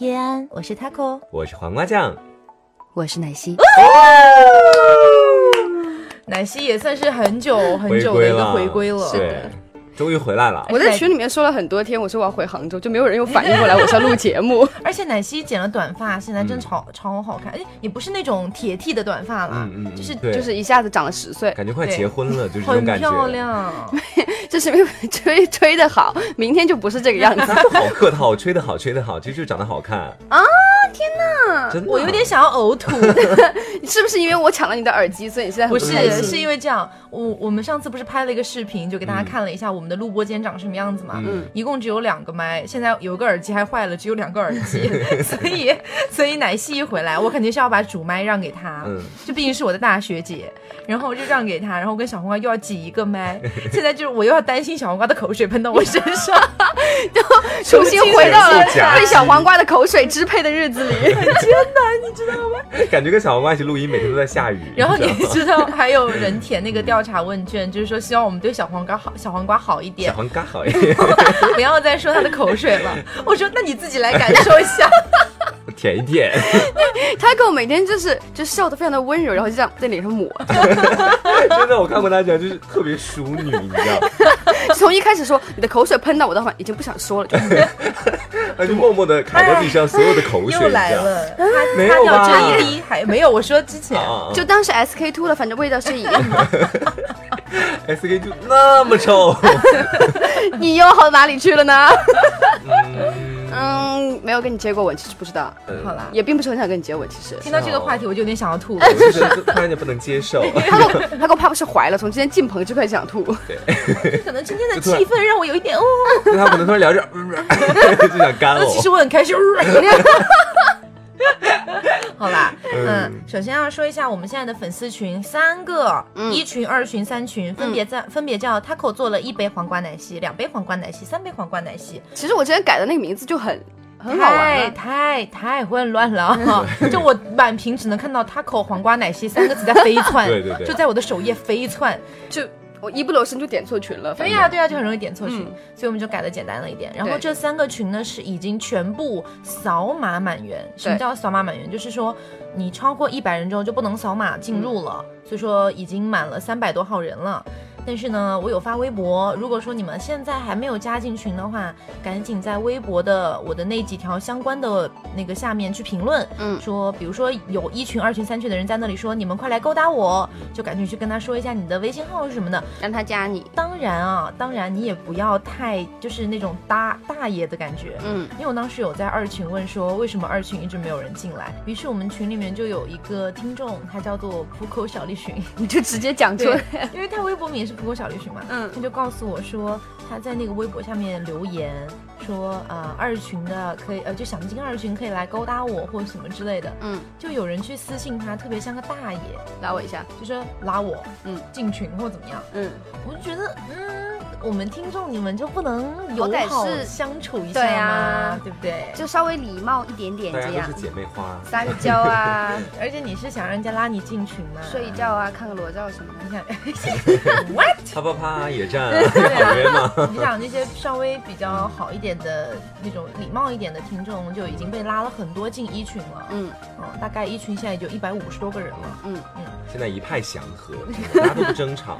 叶安，我是 Taco，我是黄瓜酱，我是奶昔。奶昔也算是很久很久的一个回归了，对，终于回来了。我在群里面说了很多天，我说我要回杭州，就没有人有反应过来我是要录节目。而且奶昔剪了短发，现在真超超好看，哎，也不是那种铁剃的短发了，就是就是一下子长了十岁，感觉快结婚了，就是这种感觉。很漂亮，就是因为吹吹的好，明天就不是这个样子。好客套，吹的好，吹的好，其实就长得好看啊。天哪！真的，我有点想要呕吐。是不是因为我抢了你的耳机，所以你现在不是？是因为这样，我我们上次不是拍了一个视频，就给大家看了一下我们的录播间长什么样子嘛？嗯，一共只有两个麦，现在有个耳机还坏了，只有两个耳机，所以所以奶昔一回来，我肯定是要把主麦让给他，嗯，这毕竟是我的大学姐，然后就让给他，然后跟小黄瓜又要挤一个麦，现在就是我又要担心小黄瓜的口水喷到我身上，就重新回到了被小黄瓜的口水支配的日子里。很艰难，你知道吗？感觉跟小黄瓜一起录音，每天都在下雨。然后你知道还有人填那个调查问卷，就是说希望我们对小黄瓜好，小黄瓜好一点，小黄瓜好一点，不要再说他的口水了。我说那你自己来感受一下。舔一舔，他跟我每天就是就笑得非常的温柔，然后就这样在脸上抹。真的，我看过他讲，就是特别淑女，你知道从一开始说你的口水喷到我的话，已经不想说了，就他就默默的揩到地上所有的口水。又来了，没有吧？这一滴还没有，我说之前就当是 S K two 了，反正味道是一样的。S K two 那么臭，你又好到哪里去了呢？嗯，没有跟你接过吻，其实不知道。好啦，也并不是很想跟你接吻。其实听到这个话题，我就有点想要吐。我其实突然间不能接受。他给我，他给我怕不是怀了，从今天进棚就开始想吐。对，可能今天的气氛让我有一点哦。他可能突然聊着，就想干了。其实我很开心。好吧，嗯，首先要说一下我们现在的粉丝群，三个，一群、二群、三群，分别在分别叫 Taco 做了一杯黄瓜奶昔，两杯黄瓜奶昔，三杯黄瓜奶昔。其实我之前改的那个名字就很很好玩，太太混乱了，就我满屏只能看到 Taco 黄瓜奶昔三个字在飞窜，对对对，就在我的首页飞窜，就。我一不留神就点错群了，对呀对呀，就很容易点错群，所以我们就改的简单了一点。然后这三个群呢是已经全部扫码满员。什么叫扫码满员？就是说你超过一百人之后就不能扫码进入了。所以说已经满了三百多号人了。但是呢，我有发微博，如果说你们现在还没有加进群的话，赶紧在微博的我的那几条相关的那个下面去评论，嗯，说比如说有一群、二群、三群的人在那里说你们快来勾搭我，就赶紧去跟他说一下你的微信号是什么的，让他加你。当然啊，当然你也不要太就是那种大大爷的感觉，嗯，因为我当时有在二群问说为什么二群一直没有人进来，于是我们群里面就有一个听众，他叫做浦口小栗旬，你就直接讲出来，因为他微博名是浦口小绿群嘛，嗯，他就告诉我说他在那个微博下面留言说，呃，二群的可以，呃，就想进二群可以来勾搭我或什么之类的，嗯，就有人去私信他，特别像个大爷，拉我一下，就说拉我，嗯，进群或怎么样，嗯，我就觉得，嗯。我们听众，你们就不能友好相处一下吗？对不对？就稍微礼貌一点点，这样。是姐妹花，撒个娇啊！而且你是想让人家拉你进群吗？睡一觉啊，看个裸照什么的。你想，what？啪啪啪也站，好约吗？你想那些稍微比较好一点的那种礼貌一点的听众，就已经被拉了很多进一群了。嗯，哦，大概一群现在也就一百五十多个人了。嗯嗯，现在一派祥和，大家都不争吵，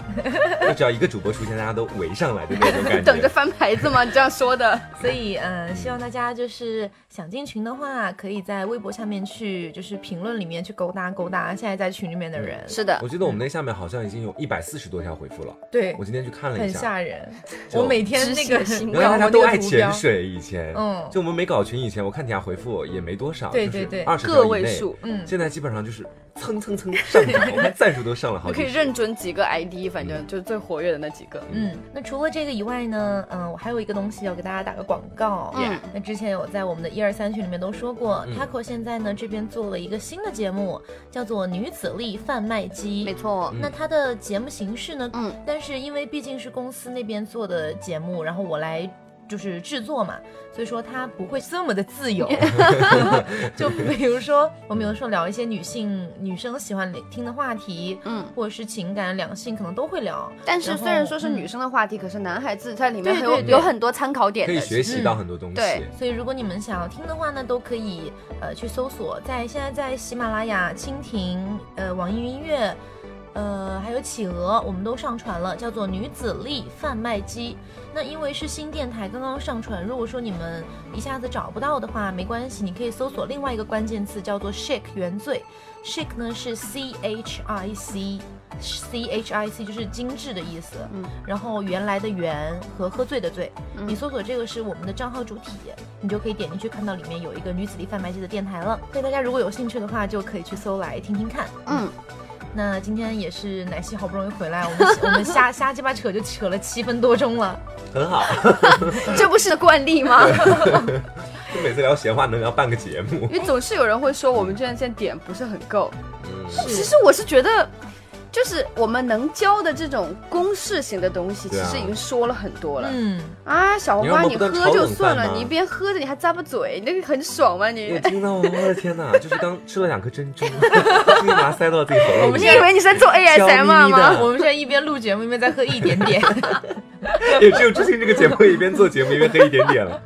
就只要一个主播出现，大家都围上。来的那种感觉，等着翻牌子吗？你这样说的，所以嗯，希望大家就是想进群的话，可以在微博下面去，就是评论里面去勾搭勾搭现在在群里面的人。是的，我记得我们那下面好像已经有一百四十多条回复了。对，我今天去看了一下，很吓人。我每天那个，原来大家都爱潜水，以前，嗯，就我们没搞群以前，我看底下回复也没多少，对对对，二十个位数，嗯，现在基本上就是。蹭蹭蹭上涨，我看赞数都上了好几。可以认准几个 ID，反正就是最活跃的那几个。嗯，那除了这个以外呢，嗯，我还有一个东西要给大家打个广告。嗯，那之前有在我们的一二三群里面都说过，Taco 现在呢这边做了一个新的节目，叫做《女子力贩卖机》。没错。那它的节目形式呢？嗯，但是因为毕竟是公司那边做的节目，然后我来。就是制作嘛，所以说它不会这么的自由。就比如说，我们有的时候聊一些女性女生喜欢听的话题，嗯，或者是情感、两性，可能都会聊。但是虽然说是女生的话题，可是男孩子在里面对有对对有很多参考点的，可以学习到很多东西。对所以如果你们想要听的话呢，都可以呃去搜索，在现在在喜马拉雅、蜻蜓、呃网易云音乐。呃，还有企鹅，我们都上传了，叫做女子力贩卖机。那因为是新电台刚刚上传，如果说你们一下子找不到的话，没关系，你可以搜索另外一个关键词，叫做 “shake 原罪”。shake 呢是 C H I C，C H I C 就是精致的意思。嗯，然后原来的原和喝醉的醉，嗯你搜索这个是我们的账号主体，你就可以点进去看到里面有一个女子力贩卖机的电台了。所以大家如果有兴趣的话，就可以去搜来听听看。嗯，那今天也是奶昔好不容易回来，我们 我们瞎瞎鸡巴扯就扯了七分多钟了。很好。这不是惯例吗？就每次聊闲话能聊半个节目。因为总是有人会说我们这样现在点不是很够。嗯，其实我是觉得，就是我们能教的这种公式型的东西，其实已经说了很多了。嗯，啊，小黄瓜，你你喝就算了，你一边喝着你还咂巴嘴，你 那个很爽吗？我你？听到，我的天哪，就是刚吃了两颗珍珠，直接把它塞到自己喉咙里。你以为你是在做咪吗？我们现在一边录节目一边在喝一点点。也只有知心这个节目一边做节目一边喝一点点了。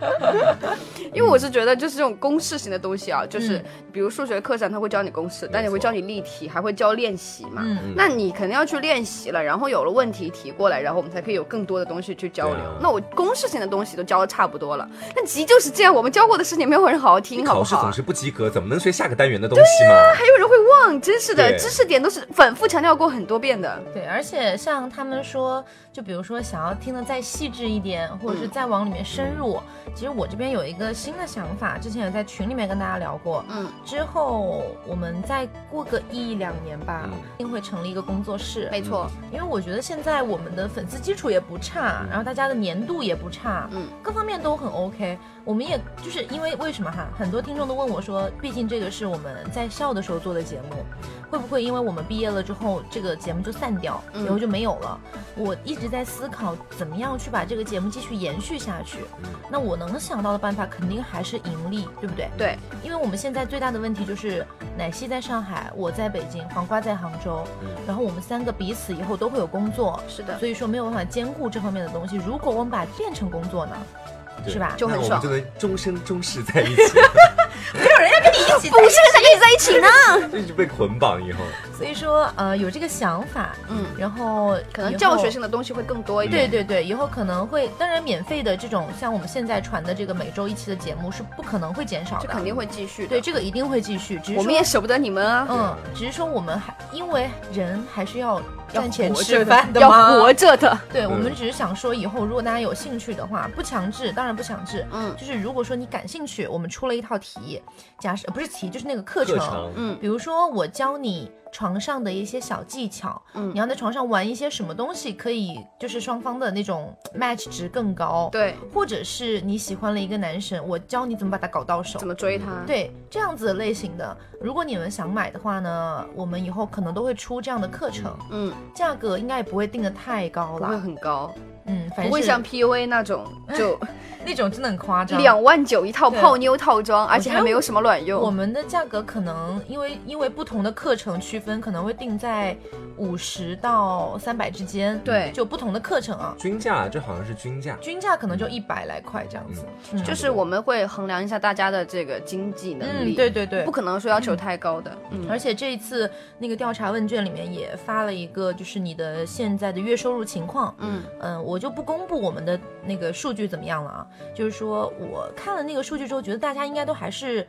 因为我是觉得，就是这种公式型的东西啊，就是嗯比如数学课上他会教你公式，但也会教你例题，还会教练习嘛。嗯那你肯定要去练习了，然后有了问题提过来，然后我们才可以有更多的东西去交流。啊那我公式性的东西都教的差不多了，那急就是这样，我们教过的事情没有人好好听，好不好啊考试总？是不及格，怎么能学下个单元的东西嘛？还有人会忘，真是的，知识点都是反复强调过很多遍的。对，而且像他们说，就比如说想要听得再细致一点，或者是再往里面深入，其实我这边有一个新的想法，之前也在群里面跟大家聊过。嗯，之后我们再过个一两年吧，嗯一定会成立一个工作室。没错，因为我觉得现在我们的粉丝基础也不差，然后大家的粘度也不差，嗯，各方面都很 OK。我们也就是因为为什么哈，很多听众都问我说，毕竟这个是我们在校的时候做的节目，会不会因为我们毕业了之后，这个节目就散掉，嗯以后就没有了？我一直在思考怎么样去把这个节目继续延续下去。嗯那我能想到的办法，肯定还是盈利，对不对？对，因为我们现在最大的问题就是奶昔在上海，我在北京，黄瓜在杭州，嗯然后我们三个彼此以后都会有工作，是的，所以说没有办法兼顾这方面的东西。如果我们把它变成工作呢，对是吧？就很爽那我们就能终生终世在一起，没有人要跟你一起不是跟你在一起呢。一直被捆绑以后。所以说呃有这个想法，嗯，然后可能教学性的东西会更多一点。对对对，以后可能会，当然免费的这种像我们现在传的这个每周一期的节目是不可能会减少的，这肯定会继续。对，这个一定会继续，只是我们也舍不得你们啊，嗯，只是说我们还因为人还是要要赚钱吃饭的要活着的。对，我嗯们只是想说，以后如果大家有兴趣的话，不强制，当然不强制。嗯就是如果说你感兴趣，我们出了一套题，假设、呃不是题，就是那个课程。课程，嗯比如说我教你床上的一些小技巧，嗯你要在床上玩一些什么东西，可以就是双方的那种 match 值更高。，对，或者是你喜欢了一个男神，我教你怎么把他搞到手怎。么追他？对这样子类型的，如果你们想买的话呢，我们以后可能都会出这样的课程，嗯，价格应该也不会定的太高了不会。很高，嗯，反正不会像 PUA 那种就 那种真的很夸张。两万九一套泡妞套装，而且还没有什么卵用我。们的价格可能因为因为不同的课程区分，可能会定在五十到三百之间。对就不同的课程啊，均价这好像是均价，均价可能就一百来块这样子。嗯就是我们会衡量一下大家的这个经济能嗯，力，对对对不。可能说要求太高的。嗯，而且这一次那个调查问卷里面也发了一个，就是你的现在的月收入情况。嗯嗯，我就不公布我们的那个数据怎么样了啊。就是说我看了那个数据之后，觉得大家应该都还是。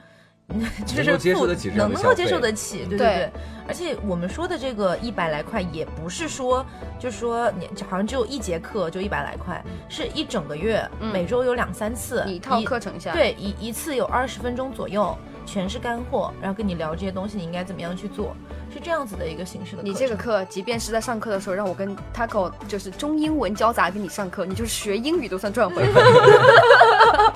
就是能能能够接受得起，对对对对。而且我们说的这个一百来块，也不是说，就是说你好像只有一节课就一百来块，是一整个月，嗯每周有两三次，一套课程下，，对，一一次有二十分钟左右，全是干货，然后跟你聊这些东西，你应该怎么样去做，是这样子的一个形式的。你这个，课，即便是在上课的时候，让我跟 Taco 就是中英文交杂给你上课，你就是学英语都算赚回。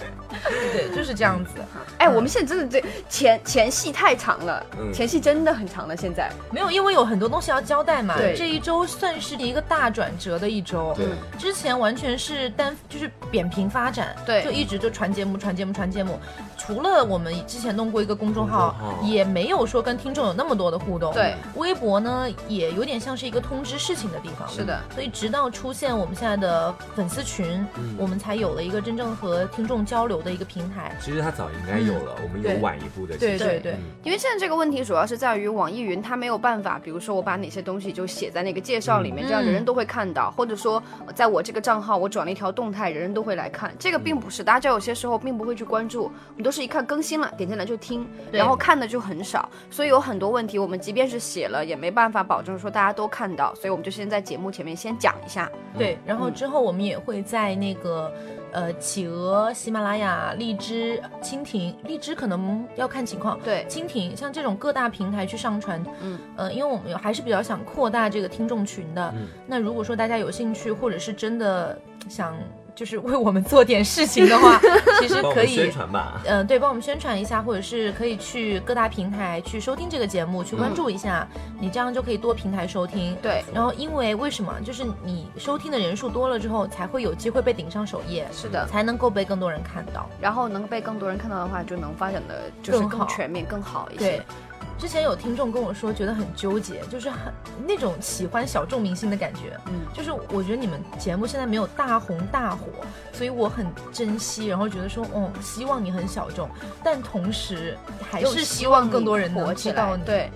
对，就是这样子。哎，我们现在真的这前前戏太长了，前戏真的很长了。现在没有，因为有很多东西要交代嘛。对，这一周算是一个大转折的一周。对，之前完全是单就是扁平发展，对，就一直就传节目、传节目、传节目。除了我们之前弄过一个公众号，也没有说跟听众有那么多的互动。对，微博呢也有点像是一个通知事情的地方。是的，所以直到出现我们现在的粉丝群，我们才有了一个真正和听众交流的一个平台。其实它早应该有了，我们有晚一步的。对对对，因为现在这个问题主要是在于网易云它没有办法，比如说我把哪些东西就写在那个介绍里面，这样人人都会看到，或者说在我这个账号我转了一条动态，人人都会来看。这个并不是大家有些时候并不会去关注，我们都是一看更新了。点进来就听，然后看的就很少，所以有很多问题，我们即便是写了，也没办法保证说大家都看到，所以我们就先在节目前面先讲一下。对，然后之后我们也会在那个呃企鹅、喜马拉雅、荔枝、蜻蜓、荔枝可能要看情况，对，蜻蜓像这种各大平台去上传。嗯，呃，因为我们还是比较想扩大这个听众群的。那如果说大家有兴趣，或者是真的想。就是为我们做点事情的话，其实可以宣传吧。嗯，对，帮我们宣传一下，或者是可以去各大平台去收听这个节目，去关注一下。你这样就可以多平台收听。对。然后，因为为什么？就是你收听的人数多了之后，才会有机会被顶上首页。是的。才能够被更多人看到。然后能被更多人看到的话，就能发展的就是更全面、更好一些。对。之前有听众跟我说，觉得很纠结，就是很那种喜欢小众明星的感觉。嗯，就是我觉得你们节目现在没有大红大火，所以我很珍惜，然后觉得说，哦，希望你很小众，但同时还是希望更多人能知道你。对，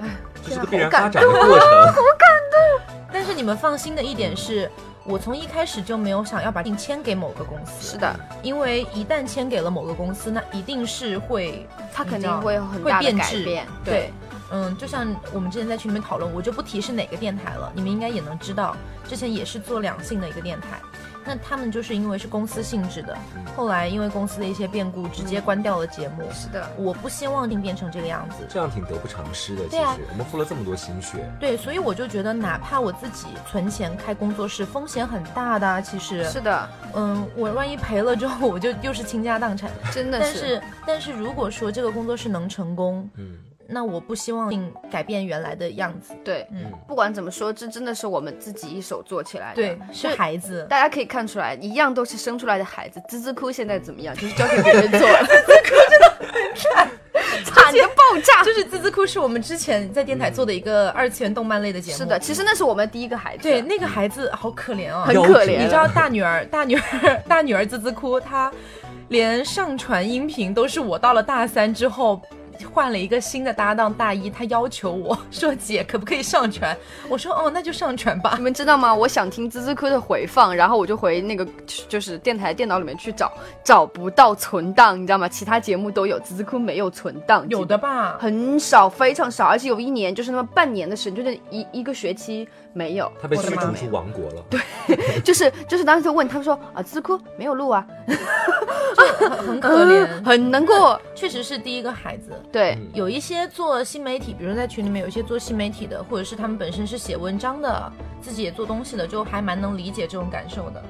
哎，这是个必然发展的过程，好感动。但是你们放心的一点是。我从一开始就没有想要把定签给某个公司，是的，因为一旦签给了某个公司，那一定是会，它肯定会有很大的改变。对，嗯，就像我们之前在群里面讨论，我就不提是哪个电台了，你们应该也能知道，之前也是做两性的一个电台。那他们就是因为是公司性质的，后来因为公司的一些变故，直接关掉了节目。是的，我不希望变成这个样子，这样挺得不偿失的。其实我们付了这么多心血。对，所以我就觉得，哪怕我自己存钱开工作室，风险很大的。其实是的，嗯，我万一赔了之后，我就又是倾家荡产。真的是。但是，但是如果说这个工作室能成功，嗯。那我不希望改变原来的样子。对，嗯，不管怎么说，这真的是我们自己一手做起来的。对，是孩子，大家可以看出来，一样都是生出来的孩子。滋滋哭现在怎么样？就是交给别人做了。滋滋哭真的很惨，惨的爆炸。就是滋滋哭是我们之前在电台做的一个二次元动漫类的节目。是的，其实那是我们第一个孩子。对，那个孩子好可怜哦，很可怜。你知道大女儿，大女儿，大女儿滋滋哭，她连上传音频都是我到了大三之后。换了一个新的搭档大一，他要求我 说：“姐，可不可以上传？”我说：“哦，那就上传吧。”你们知道吗？我想听滋滋哭的回放，然后我就回那个就是电台电脑里面去找，找不到存档，你知道吗？其他节目都有，滋滋哭没有存档，有的吧？很少，非常少，而且有一年就是那么半年的时间，就是一一个学期没有。他被驱逐出王国了。对，就是 就是当时就问他们说：“啊，滋滋哭没有路啊？”就很可怜，很难过，确实是第一个孩子。对，有一些做新媒体，比如在群里面有一些做新媒体的，或者是他们本身是写文章的，自己也做东西的，就还蛮能理解这种感受的。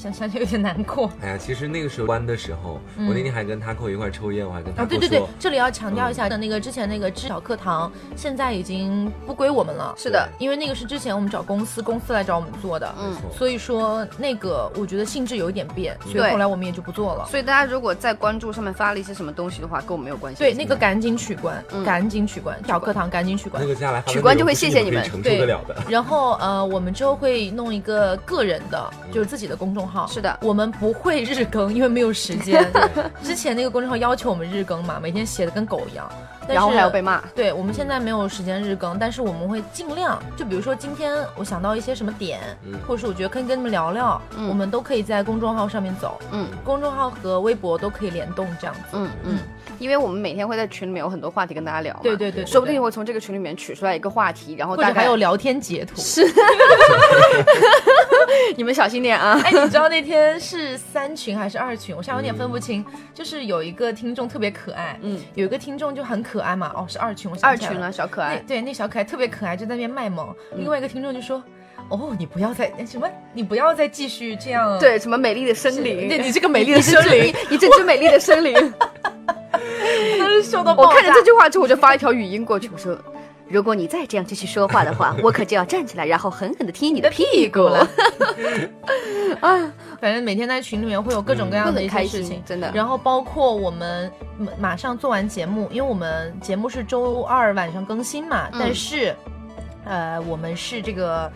想想就有点难过。哎呀，其实那个时候关的时候，我那天还跟他扣一块抽烟，我还跟他啊，对对对，这里要强调一下的那个之前那个知小课堂，现在已经不归我们了。是的，因为那个是之前我们找公司，公司来找我们做的，嗯，所以说那个我觉得性质有一点变，所以后来我们也就不做了。所以大家如果在关注上面发了一些什么东西的话，跟我们没有关系。对，那个赶紧取关，赶紧取关，小课堂赶紧取关。那个接下来取关就会谢谢你们，对。然后呃，我们之后会弄一个个人的，就是自己的公众号。是的，我们。不会日更，因为没有时间。之前那个公众号要求我们日更嘛，每天写的跟狗一样，然后还要被骂。对，我们现在没有时间日更，但是我们会尽量，就比如说今天我想到一些什么点，或者是我觉得可以跟你们聊聊，我们都可以在公众号上面走。嗯，公众号和微博都可以联动这样子。嗯嗯，因为我们每天会在群里面有很多话题跟大家聊。对对对，说不定会从这个群里面取出来一个话题，然后大家还有聊天截图。是。你们小心点啊！哎，你知道那天是三群还是二群？我现在有点分不清。就是有一个听众特别可爱，嗯，有一个听众就很可爱嘛。哦，是二群，我二群了，小可爱。对，那小可爱特别可爱，就在那边卖萌。另外一个听众就说。哦，你不要再什么，你不要再继续这样。对，什么美丽的森林，对你这个美丽的森林，你这只美丽的森林，我看着这句话之后，我就发一条语音过去，我说。如果你再这样继续说话的话，我可就要站起来，然后狠狠的踢你的屁股了。啊，反正每天在群里面会有各种各样的一些事情，真的。然后包括我们马上做完节目，因为我们节目是周二晚上更新嘛，但是，呃，我们是这个。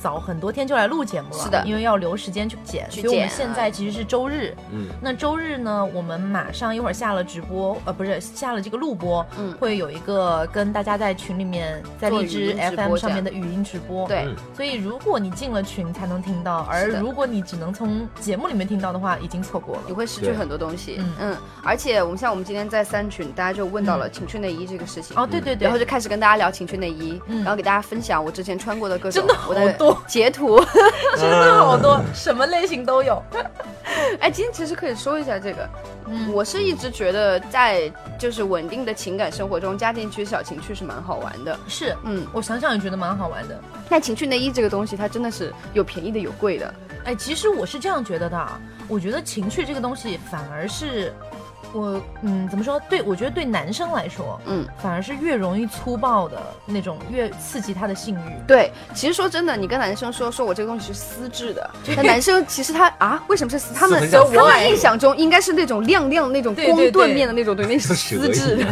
早很多天就来录节目了，是的，因为要留时间去剪，所以我们现在其实是周日。嗯，那周日呢，我们马上一会儿下了直播，呃，不是下了这个录播，嗯，会有一个跟大家在群里面在荔枝 FM 上面的语音直播。对，所以如果你进了群才能听到，而如果你只能从节目里面听到的话，已经错过了，你会失去很多东西。嗯嗯，而且我们像我们今天在三群，大家就问到了情趣内衣这个事情。哦，对对对，然后就开始跟大家聊情趣内衣，然后给大家分享我之前穿过的各种，真的好多。截图 真的好多，什么类型都有。哎，今天其实可以说一下这个。嗯，我是一直觉得在就是稳定的情感生活中，加进去小情趣是蛮好玩的。是，嗯，我想想也觉得蛮好玩的。但情趣内衣这个东西，它真的是有便宜的有贵的。哎，其实我是这样觉得的，我觉得情趣这个东西反而是。我嗯，怎么说？对我觉得对男生来说，嗯，反而是越容易粗暴的那种，越刺激他的性欲。对，其实说真的，你跟男生说说我这个东西是丝质的，那男生其实他啊，为什么是丝？他们他们印象中应该是那种亮亮的那种光缎面的那种对，那是丝质。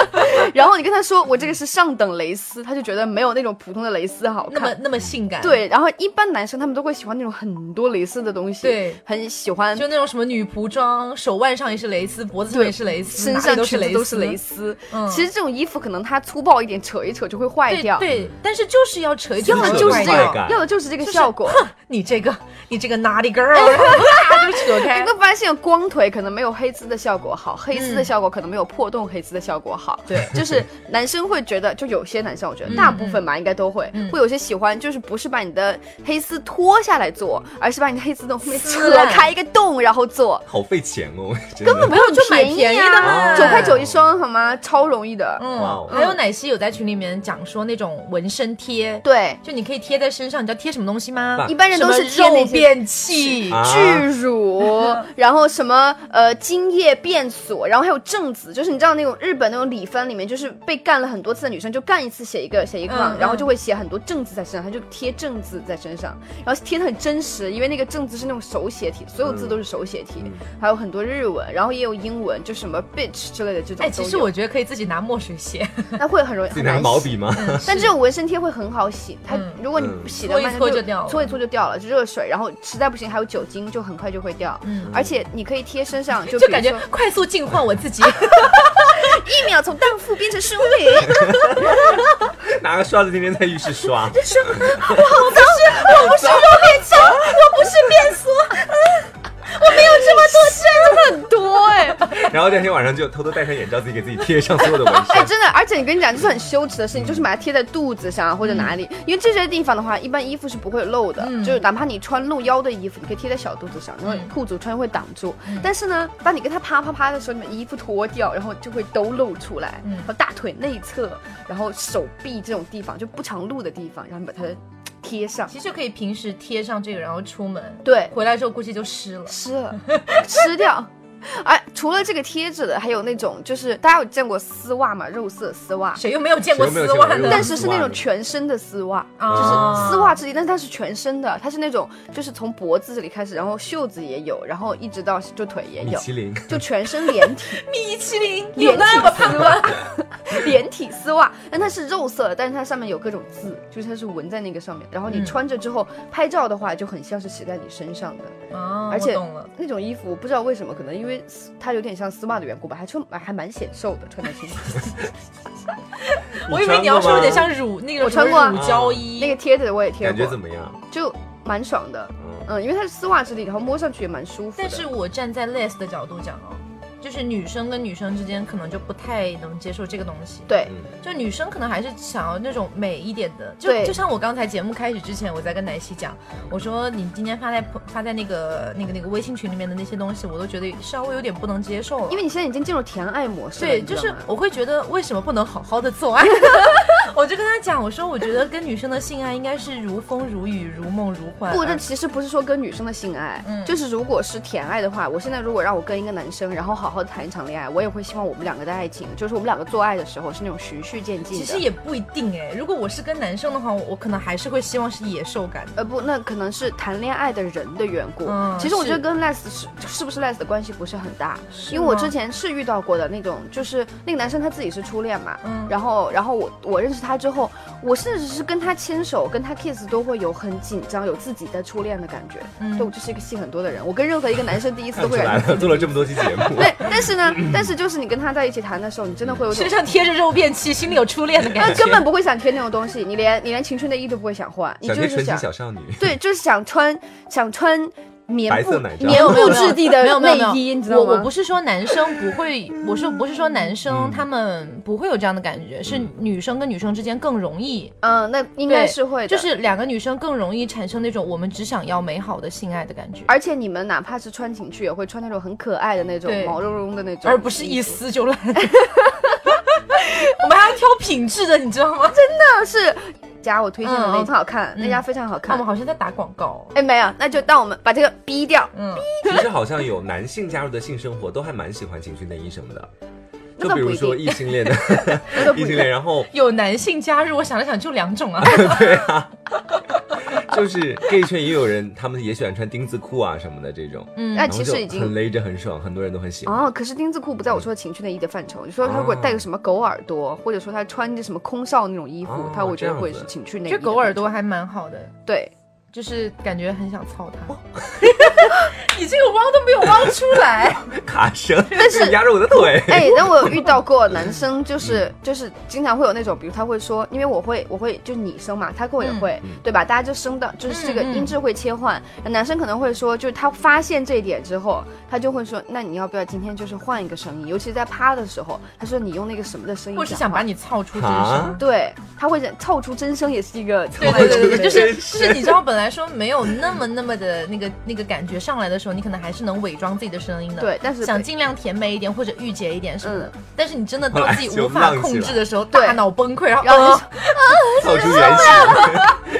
然后你跟他说我这个是上等蕾丝，他就觉得没有那种普通的蕾丝好看，那么那么性感。对，然后一般男生他们都会喜欢那种很多蕾丝的东西，对，很喜欢，就那种什么女仆装，手腕上也是蕾丝，脖子上也是蕾丝，身上都是蕾丝，都是蕾丝。嗯，其实这种衣服可能它粗暴一点，扯一扯就会坏掉。对，但是就是要扯一扯，要的就是这个，要的就是这个效果。你这个，你这个 naughty girl，就扯开。你会发现光腿可能没有黑丝的效果好，黑丝的效果可能没有破洞黑丝的效果好。对，就是男生会觉得，就有些男生，我觉得大部分吧，应该都会，会有些喜欢，就是不是把你的黑丝脱下来做，而是把你的黑丝从后面扯开一个洞，然后做。好费钱哦，根本没有就买便宜的，九块九一双，好吗？超容易的。嗯，还有奶昔有在群里面讲说那种纹身贴，对，就你可以贴在身上，你知道贴什么东西吗？一般人都是肉变器、巨乳，然后什么呃精液变锁，然后还有正子，就是你知道那种日本那种礼番里面，就是被干了很多次的女生，就干一次写一个写一个，然后就会写很多正字在身上，她就贴正字在身上，然后贴的很真实，因为那个正字是那种手写体，所有字都是手写体，还有很多日文，然后也有英文，就什么 bitch 之类的这种。哎，其实我觉得可以自己拿墨水写，那会很容易。自己拿毛笔吗？但这种纹身贴会很好洗，它如果你不洗的慢，搓就掉，搓一搓就掉了，就热水，然后实在不行还有酒精，就很快就会掉。嗯，而且你可以贴身上，就就感觉快速净化我自己，一秒从荡妇变成淑女。拿个刷子天天在浴室刷，我不是，我不是肉面枪，我不是变锁。我没有这么多，真的很多哎。然后第二天晚上就偷偷戴上眼罩，自己给自己贴上所有的纹身。哎，真的，而且你跟你讲，这是很羞耻的事情，就是把它贴在肚子上或者哪里，因为这些地方的话，一般衣服是不会露的，就是哪怕你穿露腰的衣服，你可以贴在小肚子上，然后裤子穿会挡住。但是呢，当你跟他啪啪啪的时候，你把衣服脱掉，然后就会都露出来，然后大腿内侧，然后手臂这种地方就不常露的地方，然后你把它。贴上，其实可以平时贴上这个，然后出门。对，回来之后估计就湿了，湿了，湿掉。哎，除了这个贴纸的，还有那种，就是大家有见过丝袜吗？肉色丝袜，谁又没有见过丝袜呢？但是是那种全身的丝袜，就是丝袜质地，但是它是全身的，它是那种，就是从脖子这里开始，然后袖子也有，然后一直到就腿也有，米其林，就全身连体，米其林连体丝袜，连体丝袜，但它是肉色的，但是它上面有各种字，就是它是纹在那个上面，然后你穿着之后拍照的话，就很像是写在你身上的，啊，而且那种衣服不知道为什么，可能因为。因为它有点像丝袜的缘故吧，还穿还蛮显瘦的，穿在身上。我以为你要说有点像乳那个我穿过乳胶衣，那个贴的我也贴过，感觉怎么样？就蛮爽的，嗯，因为它是丝袜质地，然后摸上去也蛮舒服。但是我站在 less 的角度讲哦。就是女生跟女生之间可能就不太能接受这个东西，对，就女生可能还是想要那种美一点的，就就像我刚才节目开始之前，我在跟奶昔讲，我说你今天发在发在那个那个那个微信群里面的那些东西，我都觉得稍微有点不能接受了，因为你现在已经进入甜爱模式，对，就是我会觉得为什么不能好好的做爱？我就跟他讲，我说我觉得跟女生的性爱应该是如风如雨、如梦如幻。不，这其实不是说跟女生的性爱，嗯就是如果是甜爱的话，我现在如果让我跟一个男生，然后好好谈一场恋爱，我也会希望我们两个的爱情，就是我们两个做爱的时候是那种循序渐进的。其实也不一定哎，如果我是跟男生的话，我我可能还是会希望是野兽感。呃不，那可能是谈恋爱的人的缘故。嗯其实我觉得跟 les 是是不是 les 的关系不是很大，因为我之前是遇到过的那种，就是那个男生他自己是初恋嘛，嗯然后然后我我认识他之后，我甚至是跟他牵手、跟他 kiss 都会有很紧张，有自己的初恋的感觉。嗯对，我就是一个戏很多的人，我跟任何一个男生第一次都会感觉了，做了这么多期节目，对，但是呢，但是就是你跟他在一起谈的时候，你真的会有身。上贴着肉便器，心里有初恋的感觉。根本不会想贴那种东西，你连你连情趣内衣都不会想换，你就是想小少女。对，就是想穿想穿棉布棉布质地的内衣，你知道吗？我我不是说男生不会，我说不是说男生嗯他们不会有这样的感觉，是女生跟女生之间更容易。嗯，那应该是会的，就是两个女生更容易产生那种我们只想要美好的性爱的感觉，而且你们哪怕是穿情趣，也会穿那种很可爱的那种毛茸茸的那种，而不是一。撕就烂。我们还要挑品质的，你知道吗？真的是家我推荐的那嗯很好看，嗯那家非常好看我们。好像在打广告。哎，没有，那就当我们把这个逼掉。嗯，其实好像有男性加入的性生活都还蛮喜欢情趣内衣什么的，就比如说定异性恋的 那都不一定异性恋，然后有男性加入，我想了想，就两种啊。对啊，就是 gay 圈也有人，他们也喜欢穿丁字裤啊什么的这种，嗯那其实已经很勒着很爽，很多人都很喜欢。哦，可是丁字裤不在我说的情趣内衣的范畴。你说他如果戴个什么狗耳朵，或者说他穿着什么空少那种衣服，哦他我觉得会是情趣内衣。这狗耳朵还蛮好的，对，就是感觉很想操他。你这个汪都没有汪出来。卡声，但是压着我的腿。哎，但我有遇到过男生，就是 就是经常会有那种，比如他会说，因为我会我会就是女生嘛，他跟我也会，嗯对吧？大家就声的，就是这个音质会切换。男生可能会说，就是他发现这一点之后，他就会说，那你要不要今天就是换一个声音？尤其是在趴的时候，他说你用那个什么的声音讲话，或是想把你操出真啊声。对，他会凑出真声，也是一个对对对对，真就是是就是你知道，本来说没有那么那么的那个那个感觉上来的时候，你可能还是能伪装自己的声音的。对，但是想尽量甜美一点或者御姐一点什么的。嗯但是你真的到自己无法控制的时候，对大脑崩溃，然后然后呃凑出原形，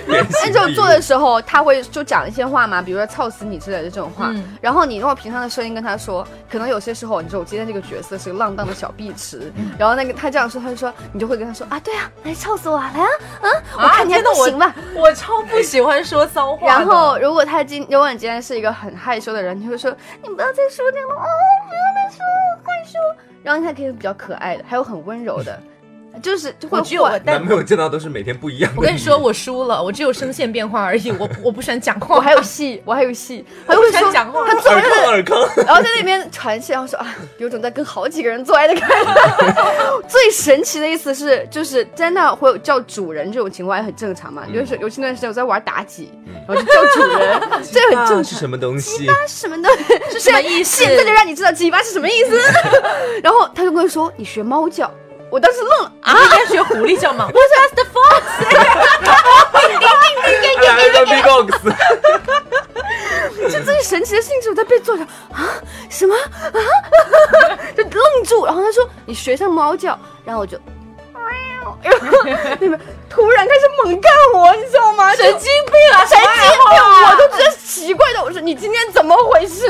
原 那形毕种做的时候，他会就讲一些话嘛，比如说“操死你”之类的这种话。嗯然后你用平常的声音跟他说，可能有些时候，你说我今天这个角色是个浪荡的小碧池，嗯然后那个他这样说，他就说，你就会跟他说啊，对啊，来操死我啊，来啊，啊，我啊看你还行吧。我超不喜欢说然后，如果他今，如果你今天是一个很害羞的人，你会说，你不要再说这样了，哦，不要再说，我害羞。然后他可以比较可爱的，还有很温柔的，就是就会我男朋友见到都是每天不一样的。我跟你说，，我输了，我只有声线变化而已，我我不喜欢讲话，我还有戏，我还有戏，他我不喜欢会说，讲话。尔康耳康，然后在那边传戏，然后说啊，有种在跟好几个人做爱的感觉。最神奇的意思是，就是在那会有叫主人这种情况也很正常嘛。就是尤其那段时间我在玩妲己，然后就叫主人，这很正常。什么东西？什么的，是什么意思现在就让你知道鸡巴是什么意思。然后他就跟我说：“你学猫叫。”我当时愣了啊！你应该学狐狸叫吗。What's the fox？来了 个 B-box，就最神奇的事情是我在被做着啊什么啊，就愣住。然后他说：“你学像猫叫。”然后我就。然后那边突然开始猛干我，你知道吗？神经病啊！神经病！啊我都觉得奇怪的。我说你今天怎么回事？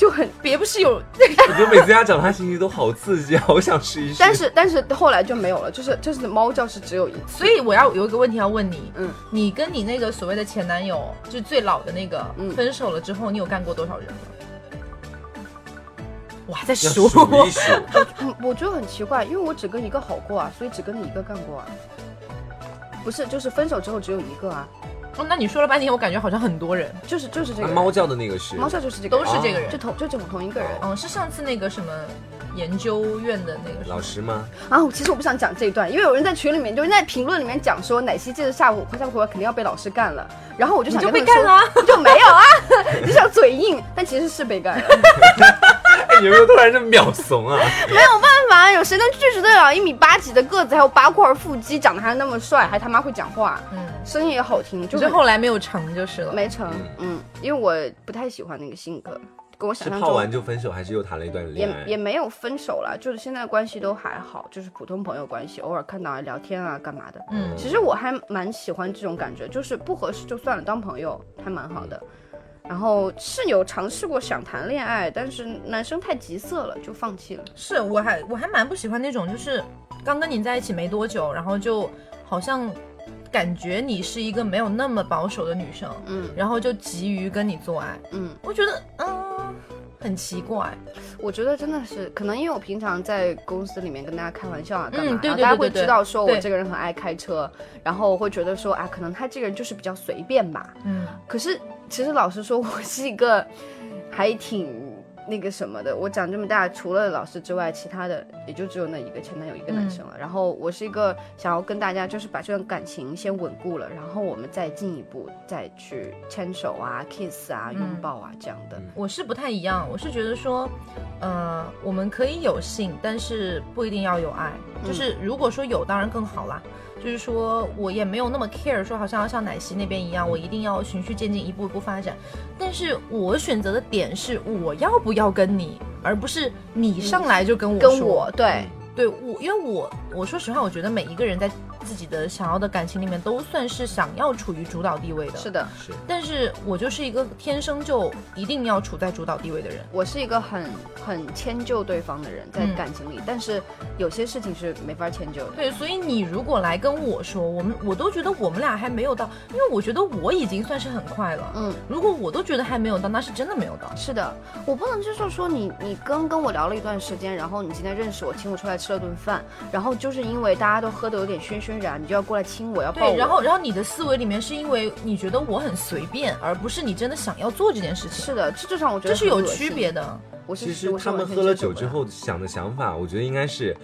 就很，别不是有 我觉得每次他讲他心情都好刺激，好想试一试。但是但是后来就没有了，就是就是猫叫是只有一次。所以我要有一个问题要问你，嗯，你跟你那个所谓的前男友，就是最老的那个，嗯分手了之后，你有干过多少人了？我还在要数，数一数，嗯，我觉得很奇怪，因为我只跟一个好过啊，所以只跟你一个干过啊。不是，就是分手之后只有一个啊，哦，那你说了半天，我感觉好像很多人，就是就是这个人。猫叫的那个是。猫叫就是这个，都是这个人。就。同就这种同一个人。嗯，是上次那个什么研究院的那个老师吗？啊。其实我不想讲这一段，因为有人在群里面，就是在评论里面讲说奶昔这次下午下午回来肯定要被老师干了，然后我就想就被干了啊，就没有啊，就想嘴硬，但其实是被干了。哎，你有没有突然这么秒怂啊？没有办法，有谁能拒绝得了一米八几的个子，还有八块腹肌，长得还那么帅，还他妈会讲话，嗯，声音也好听，就就是后来没有成就是了。没成，嗯，因为我不太喜欢那个性格。跟我是想象中泡完就分手，还是又谈了一段恋爱？也也没有分手了，就是现在关系都还好，就是普通朋友关系，偶尔看到聊天啊干嘛的。嗯其实我还蛮喜欢这种感觉，就是不合适就算了，当朋友还蛮好的。然后是有尝试过想谈恋爱，但是男生太急色了，就放弃了。是我还我还蛮不喜欢那种，就是刚跟你在一起没多久，然后就好像感觉你是一个没有那么保守的女生，嗯然后就急于跟你做爱，嗯，我觉得嗯很奇怪。我觉得真的是可能因为我平常在公司里面跟大家开玩笑啊干嘛，嗯对然后大家会知道说我这个人很爱开车，然后会觉得说啊，可能他这个人就是比较随便吧。嗯，可是其实老实说，我是一个还挺那个什么的。我长这么大，除了老师之外，其他的也就只有那一个前男友一个男生了。然后我是一个想要跟大家就是把这段感情先稳固了，然后我们再进一步再去牵手啊、kiss 啊、拥抱啊这样的。我是不太一样，我是觉得说，呃，我们可以有性，但是不一定要有爱。就是如果说有，当然更好啦。就是说我也没有那么 care，说好像要像奶昔那边一样，我一定要循序渐进，一步一步发展。但是我选择的点是我要不要跟你，而不是你上来就跟我说。跟我对，对我，因为我我说实话，我觉得每一个人在自己的想要的感情里面，都算是想要处于主导地位的。是的，是但是我就是一个天生就一定要处在主导地位的人。我是一个很很迁就对方的人，在嗯感情里，但是有些事情是没法迁就的。对，所以你如果来跟我说，我们我都觉得我们俩还没有到，因为我觉得我已经算是很快了。嗯，如果我都觉得还没有到，那是真的没有到。是的，我不能接受说你你刚跟我聊了一段时间，然后你今天认识我，请我出来吃了顿饭，然后就是因为大家都喝的有点喧你就要过来亲我，要抱我。对，然后然后你的思维里面是因为你觉得我很随便，而不是你真的想要做这件事情，是的，这就让我觉得这是有区别。的。我是其实他们喝了酒之后想的想法，我觉得应该是，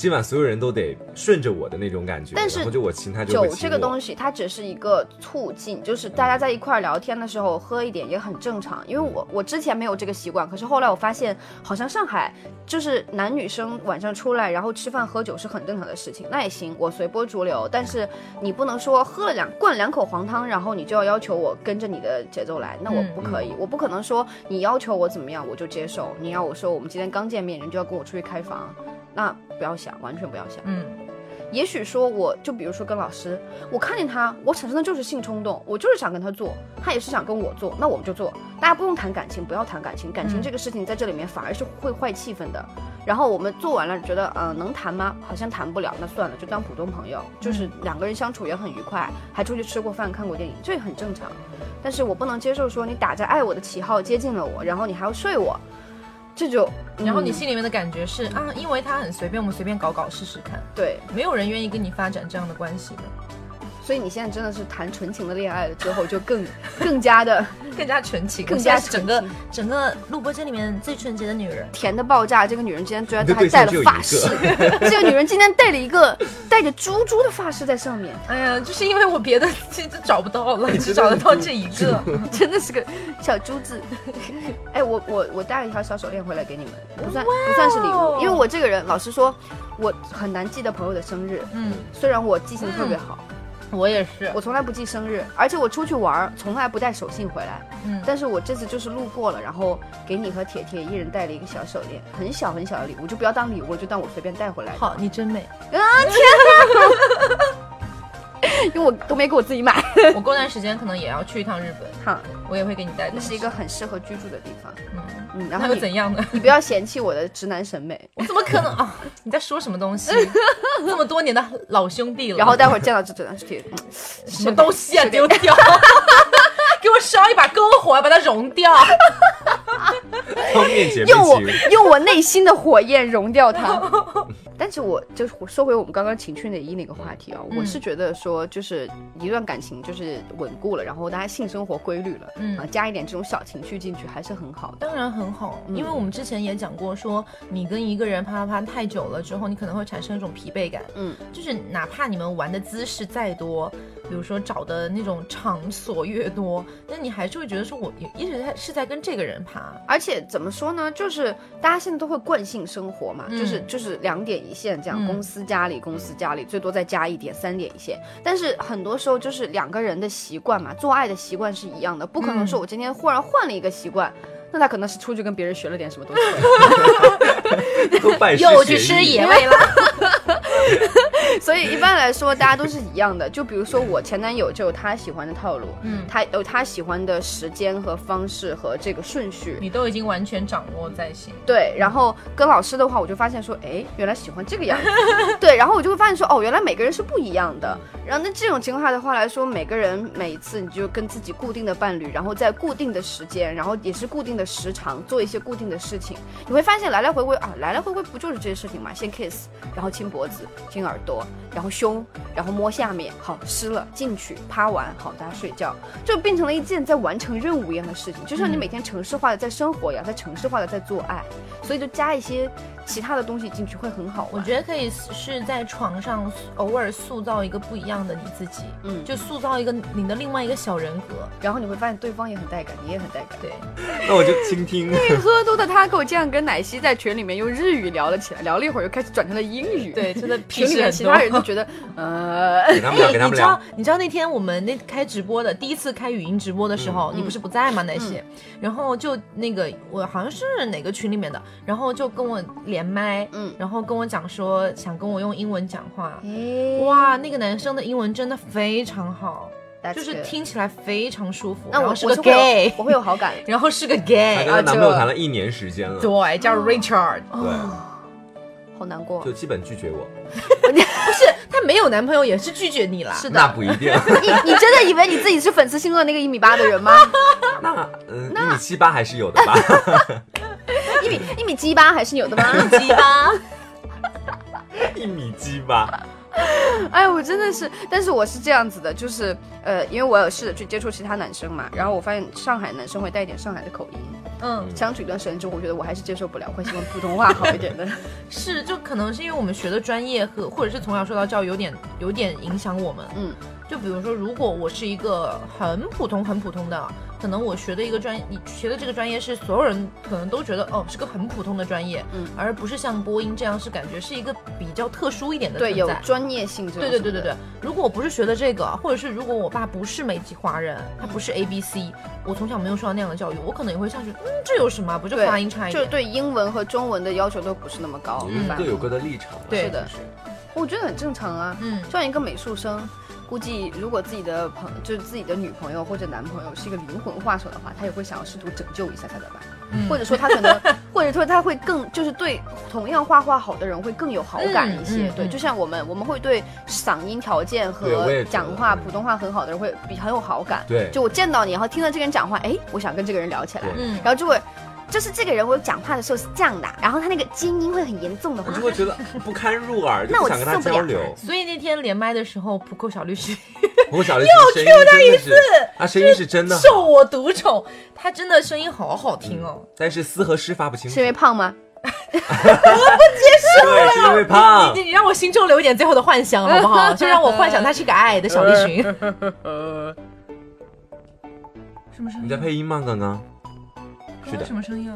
今晚所有人都得顺着我的那种感觉，但是然后就我亲他就酒这个东西，它只是一个促进，就是大家在一块儿聊天的时候喝一点也很正常。因为我我之前没有这个习惯，可是后来我发现，好像上海就是男女生晚上出来然后吃饭喝酒是很正常的事情，那也行，我随波逐流。但是你不能说喝了两灌两口黄汤，然后你就要要求我跟着你的节奏来，那我不可以，我不可能说你要求我怎么样我就接受，你要我说我们今天刚见面，人就要跟我出去开房，那不要想，完全不要想。嗯，也许说，我就比如说跟老师，我看见他，我产生的就是性冲动，我就是想跟他做，他也是想跟我做，那我们就做。大家不用谈感情，不要谈感情，感情嗯这个事情在这里面反而是会坏气氛的。然后我们做完了，觉得呃能谈吗？好像谈不了，那算了，就当普通朋友，就是两个人相处也很愉快，还出去吃过饭、看过电影，这也很正常。但是我不能接受说你打着爱我的旗号接近了我，然后你还要睡我，这就然后你嗯心里面的感觉是啊，因为他很随便，我们随便搞搞试试看。对。没有人愿意跟你发展这样的关系的，所以你现在真的是谈纯情的恋爱了之后，就更更加的 更加纯情，更加整个整个录播间里面最纯洁的女人。甜的爆炸。这个女人今天居然还戴了发饰，这个女人今天戴了一个带着珠珠的发饰在上面，哎呀，就是因为我别的其实找不到了，只找得到这一个。真的是个小珠子。哎，我我我带了一条小手链回来给你们，不算不算是礼哦物，因为我这个人老实说，我很难记得朋友的生日，嗯，虽然我记性特别好，我也是。我从来不记生日，而且我出去玩儿从来不带手信回来。嗯，但是我这次就是路过了，然后给你和铁铁一人带了一个小手链，很小很小的礼物，就不要当礼物了，就当我随便带回来。好，你真美。因为我都没给我自己买。我过段时间可能也要去一趟日本，哈，我也会给你带。那是一个很适合居住的地方。嗯，嗯，然后又怎样呢？你不要嫌弃我的直男审美。我怎么可能啊？你在说什么东西？这么多年的老兄弟了，然后待会儿见到这这这铁，嗯什么东西啊？丢掉！给我烧一把篝火，把它融掉。用我。用我内心的火焰融掉它。但是我就是说回我们刚刚情趣内衣那个话题啊，嗯我是觉得说，就是一段感情就是稳固了，然后大家性生活规律了，嗯啊，加一点这种小情趣进去还是很好的。当然很好，嗯因为我们之前也讲过，说你跟一个人啪啪啪太久了之后，你可能会产生一种疲惫感。嗯，就是哪怕你们玩的姿势再多，比如说找的那种场所越多，那你还是会觉得说我一直在是在跟这个人爬。而且怎么说呢，就是大家现在都会惯性生活嘛，嗯就是就是两点一线这样，嗯公司家里，公司家里，最多再加一点，三点一线。但是很多时候就是两个人的习惯嘛，做爱的习惯是一样的，不可能说我今天忽然换了一个习惯。那他可能是出去跟别人学了点什么东西。都拜师又去吃野味了。所以一般来说，大家都是一样的。就比如说我前男友就有他喜欢的套路，嗯他有他喜欢的时间和方式和这个顺序。你都已经完全掌握在心。对，然后跟老师的话，我就发现说，哎，原来喜欢这个样子。对，然后我就会发现说，哦，原来每个人是不一样的。然后那这种情况下的话来说，每个人每一次你就跟自己固定的伴侣，然后在固定的时间，然后也是固定的时长，做一些固定的事情，你会发现来来回回啊，来来回回不就是这些事情嘛？先 kiss，然后亲脖子、亲耳朵，然后胸，然后摸下面，好湿了进去，趴完好大家睡觉，就变成了一件在完成任务一样的事情，就像你每天城市化的在生活一样，在城市化的在做爱，所以就加一些其他的东西进去会很好玩。我觉得可以是在床上偶尔塑造一个不一样的你自己，嗯就塑造一个你的另外一个小人格。然后你会发现对方也很带感，你也很带感。对，那我就倾听。喝多的他给我这样跟奶昔在群里面用日语聊了起来，聊了一会儿又开始转成了英语。对，真的 群里屁事很多面其他人就觉得，呃，给他们聊，给他们聊你知道。你知道那天我们那开直播的第一次开语音直播的时候，你不是不在吗？那些，然后就那个我好像是哪个群里面的，然后就跟我连麦，嗯然后跟我讲说想跟我用英文讲话。哇，哇，那个男生的英文真的非常好 That's 就是听起来非常舒服。那我是个我是会有 gay，我会有好感。然后是个 gay，跟她男朋友谈了一年时间了，对，叫 Richard。对，好难过就。基本拒绝我。不是，她没有男朋友也是拒绝你啦。是的，那不一定。你你真的以为你自己是粉丝星座那个一米八的人吗？那嗯，一米七八还是有的吧？一米一米七八还是有的吗？鸡巴，一米七八，哎，我真的是，但是我是这样子的，就是呃，因为我有试着去接触其他男生嘛，然后我发现上海男生会带一点上海的口音，嗯，相处一段时间之后，我觉得我还是接受不了，会希望普通话好一点的。是，就可能是因为我们学的专业和或者是从小受到教育有点有点影响我们。嗯，就比如说，如果我是一个很普通很普通的，可能我学的一个专，你学的这个专业是所有人可能都觉得哦是个很普通的专业，嗯而不是像播音这样是感觉是一个比较特殊一点的对，有。专业性这种。对对对对对，，如果我不是学的这个，或者是如果我爸不是美籍华人，他不是 A B C，我从小没有受到那样的教育，我可能也会上去，嗯，这有什么？不就发音差一点？就对英文和中文的要求都不是那么高。因为一般各有各的立场。对是的我觉得很正常啊。嗯，像一个美术生，估计如果自己的朋就是自己的女朋友或者男朋友是一个灵魂画手的话，他也会想要试图拯救一下他的吧。嗯或者说他可能，或者说他会更就是对同样画画好的人会更有好感一些。对，嗯嗯嗯就像我们我们会对嗓音条件和讲话普通话很好的人会比很有好感。对就我见到你，然后听到这个人讲话，哎，我想跟这个人聊起来，嗯然后就会。就是这个人，我讲话的时候是这样的，然后他那个尖音会很严重的话我就，会觉得不堪入耳，就那我不想跟他受不了交流。所以那天连麦的时候，浦口小律师不过小丽声音真的是，他声音是真的，受我独宠，他真的声音好好听哦。但是思和诗发不清楚。是因为胖吗？对，是因为胖你。你让我心中留一点最后的幻想好不好？就让我幻想他是个矮矮的小栗旬。什么声你在配音吗？刚刚？是的什。么声音啊？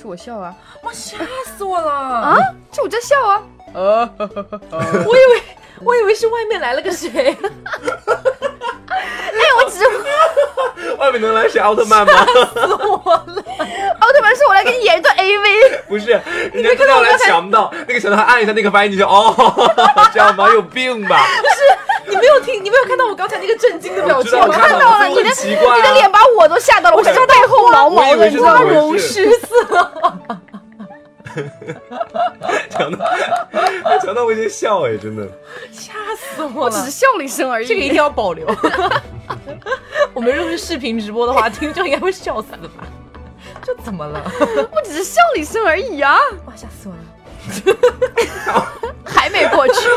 是我笑啊哇，吓死我了！啊！是我在笑啊！啊我以为我以为是外面来了个谁。哎，我只是 外面能来谁？奥特曼吗？我了奥特曼是我来给你演一段 AV，不是，人家看到我来强盗，那个强盗按一下那个发音，你就哦，这样吗？有病吧？你没有听，你没有看到我刚才那个震惊的表情吗？我看看到了，你的你的脸把我都吓到了，我想到背后毛毛的，我以为是你知道吗？这么回容失色。强盗，强到，我已经笑哎，真的。吓死我了我只是！笑了一声而已。这个一定要保留。我们如果是视频直播的话，听众应该会笑死的吧？这怎么了？我只是笑了一声而已啊，哇，吓死我了！还没过去。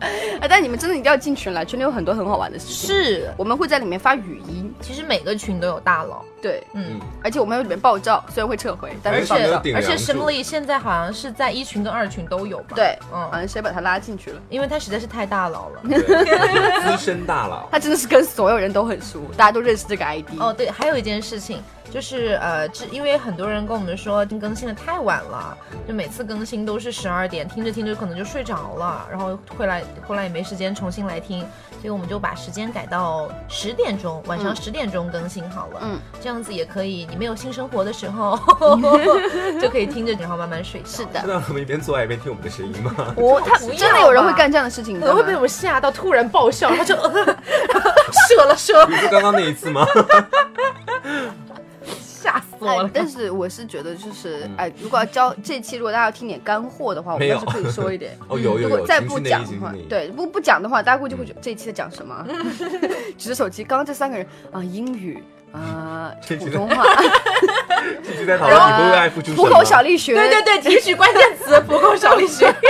哎，但你们真的一定要进群来，群里有很多很好玩的事情。是，我们会在里面发语音，其实每个群都有大佬，对，嗯，而且我们有里面爆照，虽然会撤回，但是爆照。且而且顶梁柱 Shimley 现在好像是在一群跟二群都有吧？对，嗯好嗯，像谁把他拉进去了？因为他实在是太大佬了。对，资深大佬。他真的是跟所有人都很熟，大家都认识这个 ID。哦，对，还有一件事情，就是呃，这因为很多人跟我们说更新的太晚了，就每次更新都是十二点，听着听着可能就睡着了，然后回来后来也没时间重新来听，所以我们就把时间改到十点钟，晚上十点钟更新好了。嗯，这样子也可以，你没有性生活的时候 就可以听着，然后慢慢睡。是的知，道我们一边做爱一边听我们的声音吗？我他真的有人会干这样的事情，可能会被我们吓到，突然爆笑，然后就射 了射了。你是刚刚那一次吗？哎但是我是觉得就是，哎，如果要教这期，如果大家要听点干货的话，我没有倒是可以说一点。哦，有有有，如果再不讲的话对，不不讲的话，大家估计会觉得这一期在讲什么？举着手机，刚刚这三个人啊，英语啊，普通话，继续在讨论你不为爱付出什么。浦口小力学，对对对，提取关键词 浦口小力学。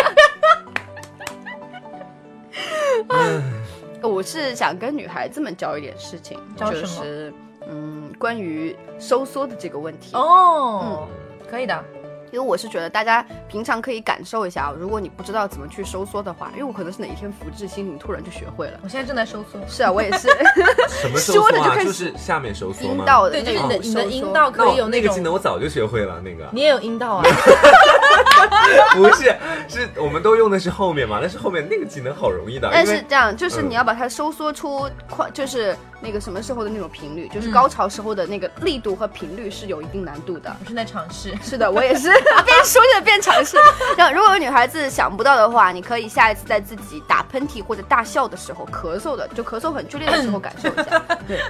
我是想跟女孩子们教一点事情，教什么就是嗯，关于收缩的这个问题。哦，嗯可以的。因为我是觉得大家平常可以感受一下，如果你不知道怎么去收缩的话，因为我可能是哪一天福至心灵突然就学会了。我现在正在收缩。是啊，我也是 什么收说缩啊？就开始就是下面收缩吗？阴道的对，你的你的阴道可以有种那个技能，我早就学会了。那个你也有阴道啊？不是，是我们都用的是后面嘛？但是后面那个技能好容易的，但是这样，就是嗯你要把它收缩出快，就是那个什么时候的那种频率，嗯就是高潮时候的那个力度和频率是有一定难度的。我是在尝试。是的，我也是 边说着边尝试。然后，如果有女孩子想不到的话，你可以下一次在自己打喷嚏或者大笑的时候，咳嗽的就咳嗽很剧烈的时候感受一下。对。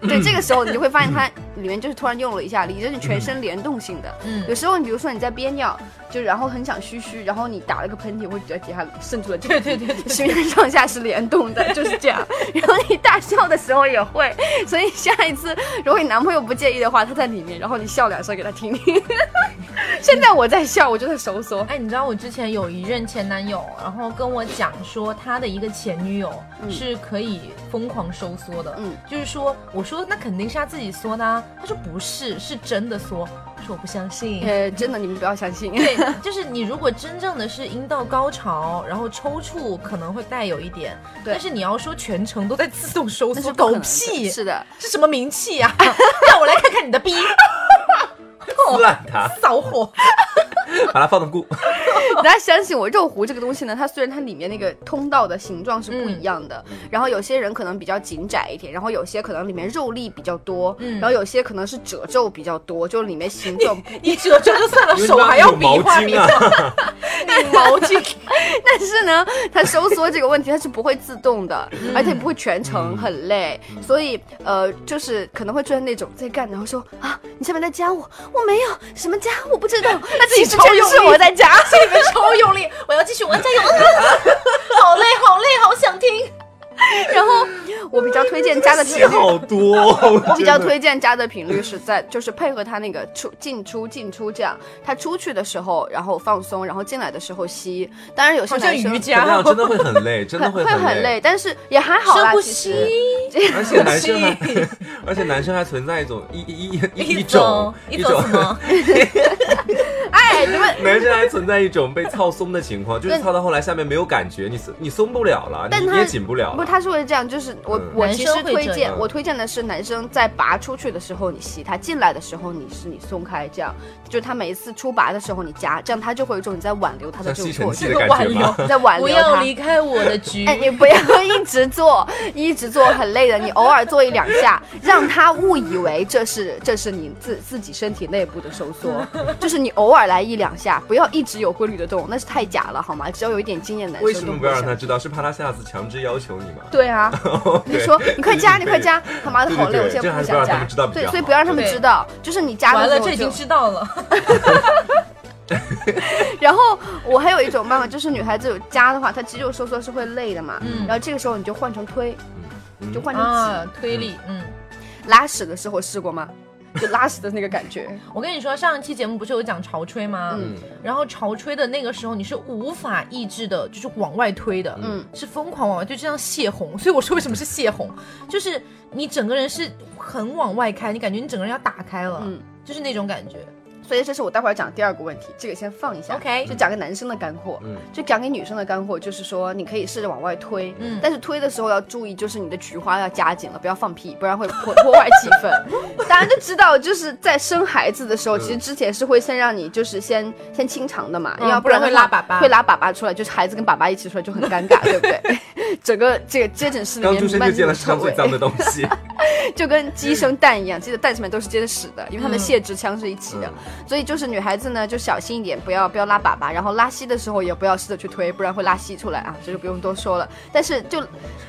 对，这个时候你就会发现它里面就是突然用了一下力，就是全身联动性的。嗯有时候你比如说你在憋尿，就然后很想嘘嘘，然后你打了个喷嚏，会觉得底下渗出了这个对对对 上下是联动的，就是这样。然后你大笑的时候也会，所以下一次如果你男朋友不介意的话，他在里面，然后你笑两声给他听。听。现在我在笑，我就在收缩。哎，你知道我之前有一任前男友，然后跟我讲说他的一个前女友是可以疯狂收缩的，嗯。就是说我说那肯定是他自己缩的啊，他说不是，是真的缩，我说我不相信。呃，真的，你们不要相信。对，就是你如果真正的是阴道高潮，然后抽搐可能会带有一点，对但是你要说全程都在自动收缩，狗屁，是的，是什么名气啊？让我来看看你的逼，撕烂它，扫火。把它放到固。大家相信我，肉壶这个东西呢，它虽然它里面那个通道的形状是不一样的，然后有些人可能比较紧窄一点，然后有些可能里面肉粒比较多，然后有些可能是褶皱比较多，就里面形状 不你褶皱就算了，手还要比划比划，啊，拧毛巾。但是呢，它收缩这个问题它是不会自动的，而且不会全程很累，所以呃，就是可能会出现那种在干，然后说啊，你下面在加我，我没有什么加，我不知道，那其实真是我在家。心里面超用力，我要继续，我要加油，好累，好累，好想听。然后我比较推荐加的频戏率。好多哦。我 比较推荐加的频率是在，就是配合他那个出进出进出这样，他出去的时候然后放松，然后进来的时候吸。当然有些好像男生瑜伽 真的会很累，真的很会很很累，。但是也还好啦。其吸实，而且男生还，而且男生还存在一种一一一一一种一种什么？哎，你们男生还存在一种被操松的情况，就是操到后来下面没有感觉，你松你松不了了，但你你也紧不了不，了。他是会这样，就是我、嗯我其实推荐我推荐的是男生在拔出去的时候你吸，他进来的时候你是你松开，这样就是他每一次出拔的时候你夹，这样他就会有一种你在挽留他的这种感觉挽留在挽留不。要离开我的局。哎，你不要 一直做，一直做很累的。你偶尔做一两下，让他误以为这是这是你自自己身体内部的收缩，就是你偶尔来一两下，不要一直有规律的动，那是太假了好吗？只要有一点经验，男生为什么不要让他知道？是怕他下次强制要求你吗？对啊，你说你快加，你快加，他妈的好累，我现在不想加们知道。比较对，所以不要让他们知道，就是你加完了，的时候这已经。知道了。然后我还有一种办法，就是女孩子有加的话，她肌肉收缩是会累的嘛，嗯然后这个时候你就换成推，嗯就换成推力，嗯。拉屎的时候试过吗？就拉屎的那个感觉。我跟你说，上一期节目不是有讲潮吹吗？嗯然后潮吹的那个时候，你是无法抑制的，就是往外推的，嗯是疯狂往外，就这样泄洪。所以我说为什么是泄洪，就是你整个人是很往外开，你感觉你整个人要打开了，嗯就是那种感觉。所以这是我待会儿讲第二个问题，这个先放一下。OK 就讲个男生的干货。嗯就讲给女生的干货，就是说你可以试着往外推，嗯但是推的时候要注意，就是你的菊花要夹紧了，不要放屁，不然会破破坏气氛。大家就知道，就是在生孩子的时候，嗯其实之前是会先让你就是先先清肠的嘛，嗯要不然会拉粑粑会拉粑粑出来，就是孩子跟粑粑一起出来就很尴尬，对不对？整个这个接诊室里面弥漫生就见了世这种臭味，上最脏的东西。就跟鸡生蛋一样，鸡的蛋上面都是接着屎的，因为它们嗯泄殖腔是一起的。嗯所以就是女孩子呢，就小心一点，不要不要拉粑粑，然后拉稀的时候也不要试着去推，不然会拉稀出来啊，这就不用多说了。但是就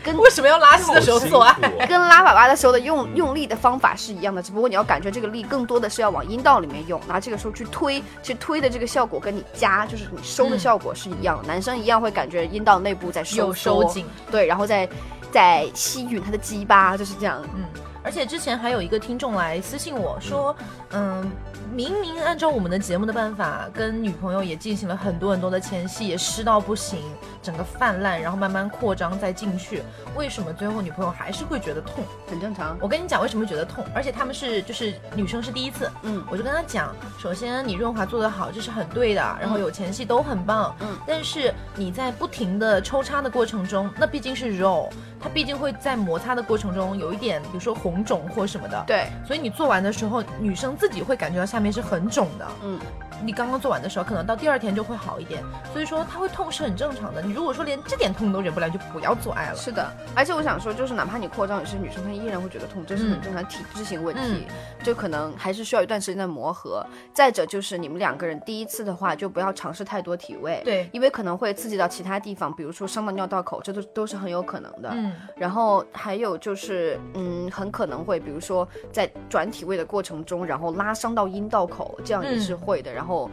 跟 为什么要拉稀的时候做爱？跟拉粑粑的时候的用用力的方法是一样的，只不过你要感觉这个力更多的是要往阴道里面用，拿这个时候去推，去推的这个效果跟你夹，就是你收的效果是一样的。男生一样会感觉阴道内部在收收紧，对，然后再再吸吮他的鸡巴，就是这样。嗯，而且之前还有一个听众来私信我说，嗯，明明按照我们的节目的办法，跟女朋友也进行了很多很多的前戏，也湿到不行，整个泛滥，然后慢慢扩张再进去，为什么最后女朋友还是会觉得痛？很正常。我跟你讲为什么觉得痛，而且他们是就是女生是第一次，嗯我就跟他讲，首先你润滑做得好，这是很对的，然后有前戏都很棒，嗯但是你在不停的抽插的过程中，那毕竟是肉，它毕竟会在摩擦的过程中有一点，比如说红肿或什么的，，对，所以你做完的时候，女生自己会感觉到下面是很肿的，嗯，你刚刚做完的时候，可能到第二天就会好一点，所以说它会痛是很正常的。你如果说连这点痛都忍不了，就不要做爱了。是的，而且我想说，就是哪怕你扩张，也是女生她依然会觉得痛，这是很正常体质性问题，就可能还是需要一段时间的磨合。再者就是你们两个人第一次的话，就不要尝试太多体位，对。因为可能会刺激到其他地方，比如说伤到尿道口，这都都是很有可能的。嗯，然后还有就是，嗯，很可能会，比如说在转体位的过程中，然后拉伤到阴道口，这样也是会的。然后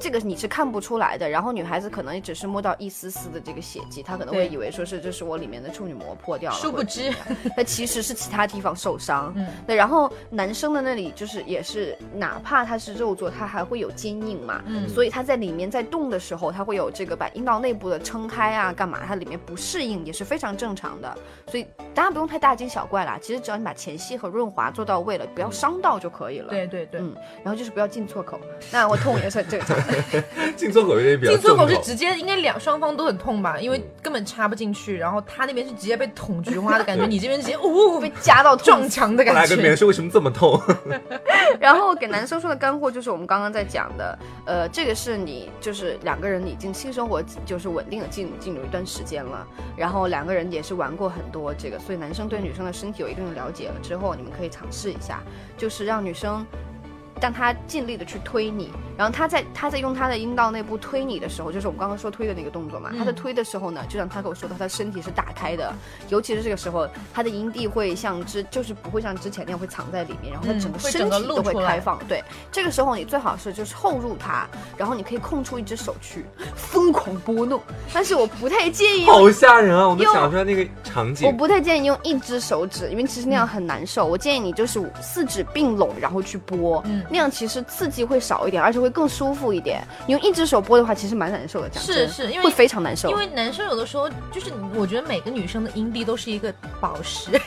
这个你是看不出来的。然后女孩子可能也只是摸到一丝丝的这个血迹，她可能会以为说是这是我里面的处女膜破掉了，殊不知或者怎么样，那其实是其他地方受伤。嗯，那。然后男生的那里就是也是，哪怕他是肉做，他还会有坚硬嘛，嗯所以他在里面在动的时候，他会有这个把阴道内部的撑开啊，干嘛？它里面不适应也是非常正常的。所以大家不用太大惊小怪啦，其实只要你把前戏和润滑做到位了，不要伤到就可以了。。对对对，嗯，然后就是不要进错口，那我痛也是很正常的。进错口有点比较进错口是直接应该两双方都很痛吧，因为根本插不进去，然后他那边是直接被捅菊花的感觉，你这边直接呜、被夹到撞墙的感觉。跟别人说为什么这么痛，然后给男生说的干货就是我们刚刚在讲的，呃，这个是你就是两个人已经性生活就是稳定的进进入一段时间了，然后两个人也是玩过很多这个，所以男生对女生的身体有一定的了解了之后，你们可以尝试一下，就是让女生。让他尽力的去推你，然后他在他在用他的阴道内部推你的时候，就是我们刚刚说推的那个动作嘛。他在推的时候呢，就像他跟我说的，他的身体是打开的，尤其是这个时候，他的阴蒂会像之就是不会像之前那样会藏在里面，然后他嗯整个身体都会开放。对，这个时候你最好是就是后入他，然后你可以空出一只手去 疯狂拨弄，但是我不太建议好吓人啊！我都用想出来那个场景我。不太建议用一只手指，因为其实那样很难受。我建议你就是四指并拢，然后去拨，嗯那样其实刺激会少一点，而且会更舒服一点。你用一只手拨的话，其实蛮难受的，讲是真是因为会非常难受。因为男生有的时候就是，我觉得每个女生的阴蒂都是一个宝石，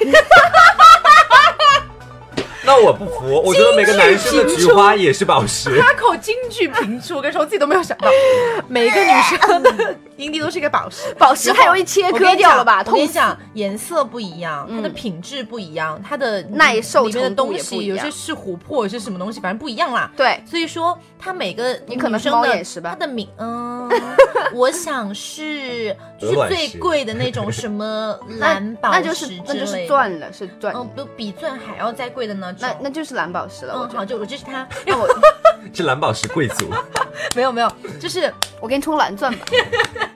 那我不服，我觉得每个男生的菊花也是宝石。开口金句频出，我跟你说，我自己都没有想到，每一个女生的阴蒂都是一个宝石。宝石太容易切割掉了吧？我跟！你讲，颜色不一样，它的嗯品质不一样，它的耐受里面的东西，也不一样有些是琥珀，有些是什么东西，反正不一样啦。对，所以说，它每个你可能是女生的它的名，嗯，我想是是最贵的那种什么蓝宝石那就是那就是钻了，是钻。嗯，不比钻还要再贵的呢。那那就是蓝宝石了，我嗯，好，就我就是它，那我是蓝宝石贵族，没有没有，就是我给你充蓝钻吧。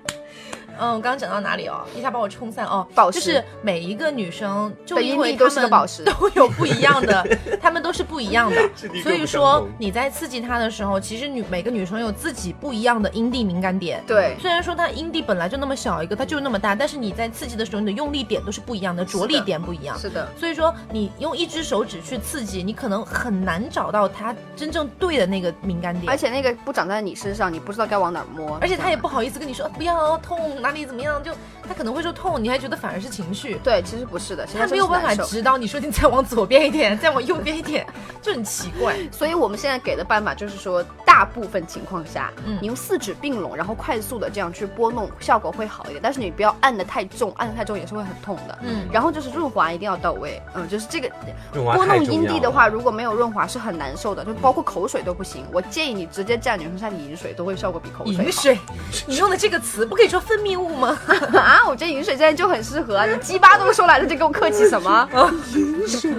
嗯，我刚刚讲到哪里哦？一下把我冲散哦。宝石就是每一个女生，就因为都是个她们宝石都有不一样的，她们都是不一样的。所以说你在刺激她的时候，其实女每个女生有自己不一样的阴蒂敏感点。对，虽然说她阴蒂本来就那么小一个，它就那么大，但是你在刺激的时候，你的用力点都是不一样的，着力点不一样。是的，所以说，你用一只手指去刺激，你可能很难找到她真正对的那个敏感点。而且那个不长在你身上，你不知道该往哪儿摸。而且她也不好意思跟你说、啊不要痛，哪里怎么样，就他可能会说痛，你还觉得反而是情绪。对，其实不是的，他没有办法指导你说你再往左边一点，再往右边一点，就很奇怪。所以我们现在给的办法就是说，大部分情况下，嗯你用四指并拢，然后快速的这样去拨弄，效果会好一点。但是你不要按的太重，按的太重也是会很痛的。嗯然后就是润滑一定要到位，嗯，就是这个拨弄阴蒂的话，如果没有润滑是很难受的，就包括口水都不行。我建议你直接蘸女生下里饮水，都会效果比口水好。饮水，你用的这个词不可以说分泌物吗？啊，我觉得饮水现在就很适合啊，你鸡巴都说来了，就跟我客气什么？饮 水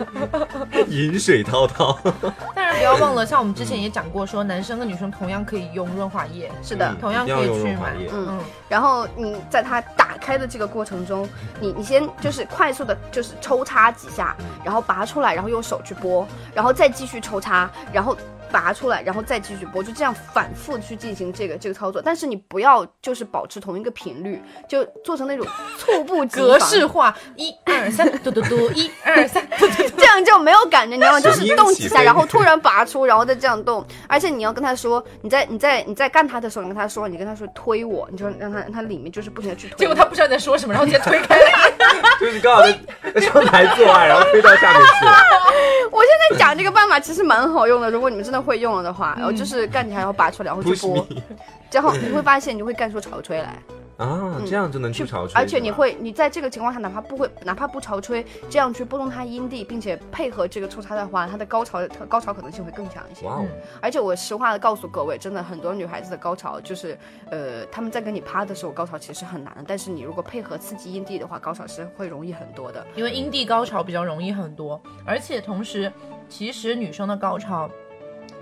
饮水滔滔。但是不要忘了，像我们之前也讲过，说男生跟女生同样可以用润滑液，是的，同样可以去买。嗯，然后你在它打开的这个过程中，你你先就是快速的，就是抽插几下，然后拔出来，然后用手去拨，然后再继续抽插，然后。拔出来，然后再继续播，就这样反复地去进行这个这个操作。但是你不要就是保持同一个频率，就做成那种猝不及格式化，一二三，嘟嘟嘟，一二三，嘟嘟嘟。这样就没有感觉，你知道吗？就是动几下，然后突然拔出，然后再这样动。而且你要跟他说，你在你在你在干他的时候，你跟他说，你跟他说推我，你就让他让他里面就是不停的去推。结果他不知道你在说什么，然后直接推开了。就是你刚好在在窗台做爱，然后推到下面去了。我现在讲这个办法其实蛮好用的，如果你们真的会用了的话，然后就是干起来，然后拔出来，然后去拨，然后你会发现你会干出潮吹来，啊，这样就能去潮吹，而且你会你在这个情况下，哪怕不会哪怕不潮吹，这样去拨动它阴蒂，并且配合这个抽插的话，它的高潮高潮可能性会更强一些。哇哦，而且我实话的告诉各位，真的很多女孩子的高潮就是，呃，她们在跟你趴的时候，高潮其实很难的。但是你如果配合刺激阴蒂的话，高潮是会容易很多的。因为阴蒂高潮比较容易很多，而且同时，其实女生的高潮，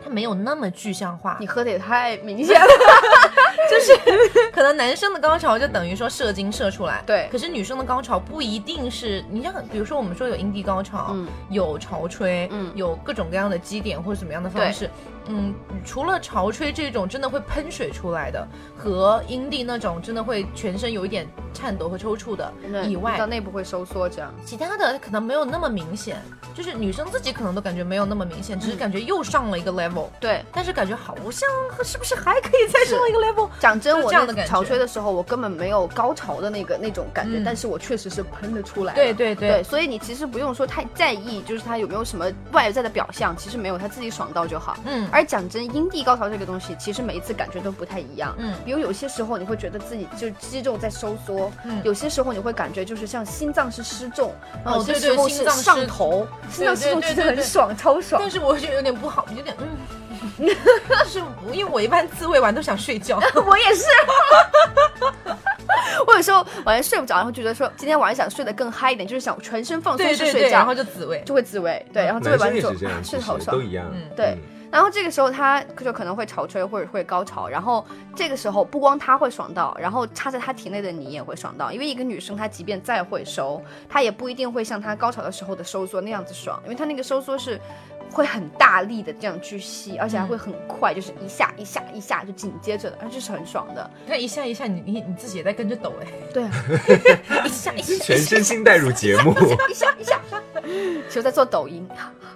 它没有那么具象化你，喝的也太明显了。就是可能男生的高潮就等于说射精射出来，对可是女生的高潮不一定是，你像比如说我们说有阴蒂高潮，嗯有潮吹，嗯有各种各样的基点或者什么样的方式。嗯，除了潮吹这种真的会喷水出来的，和阴蒂那种真的会全身有一点颤抖和抽搐的以外到，内部会收缩这样。其他的可能没有那么明显，就是女生自己可能都感觉没有那么明显，只是感觉又上了一个 level，对，但是感觉好像是不是还可以再上一个 level？讲真，我这样的感觉那潮吹的时候，我根本没有高潮的那个那种感觉，嗯但是我确实是喷的出来。对对对对，所以你其实不用说太在意，就是他有没有什么外在的表象，其实没有，他自己爽到就好。嗯而讲真，阴蒂高潮这个东西，其实每一次感觉都不太一样。嗯比如有些时候你会觉得自己就肌肉在收缩，嗯有些时候你会感觉就是像心脏是失重，然后有些哦对对时候是心脏失上头，心脏失重其实很爽，超爽但。是我觉得有点不好，有点嗯，就是因为我一般自慰完都想睡觉，我也是。我有时候晚上睡不着，然后觉得说今天晚上想睡得更嗨一点，就是想全身放松对对对，式睡觉，然后就自慰。就会自慰。对，然后自慰完之后是这样，睡得好爽都。一样。嗯对然后这个时候他就可能会潮吹或者会高潮，然后这个时候不光他会爽到，然后插在他体内的你也会爽到，因为一个女生她即便再会收，她也不一定会像她高潮的时候的收缩那样子爽，因为她那个收缩是会很大力的这样去吸，而且还会很快，就是一下一下一下就紧接着的，而且是很爽的。你看 一下一下，你你你自己也在跟着抖哎，对啊，一下一下，全身心带入节目，一下一下，其实我在做抖音。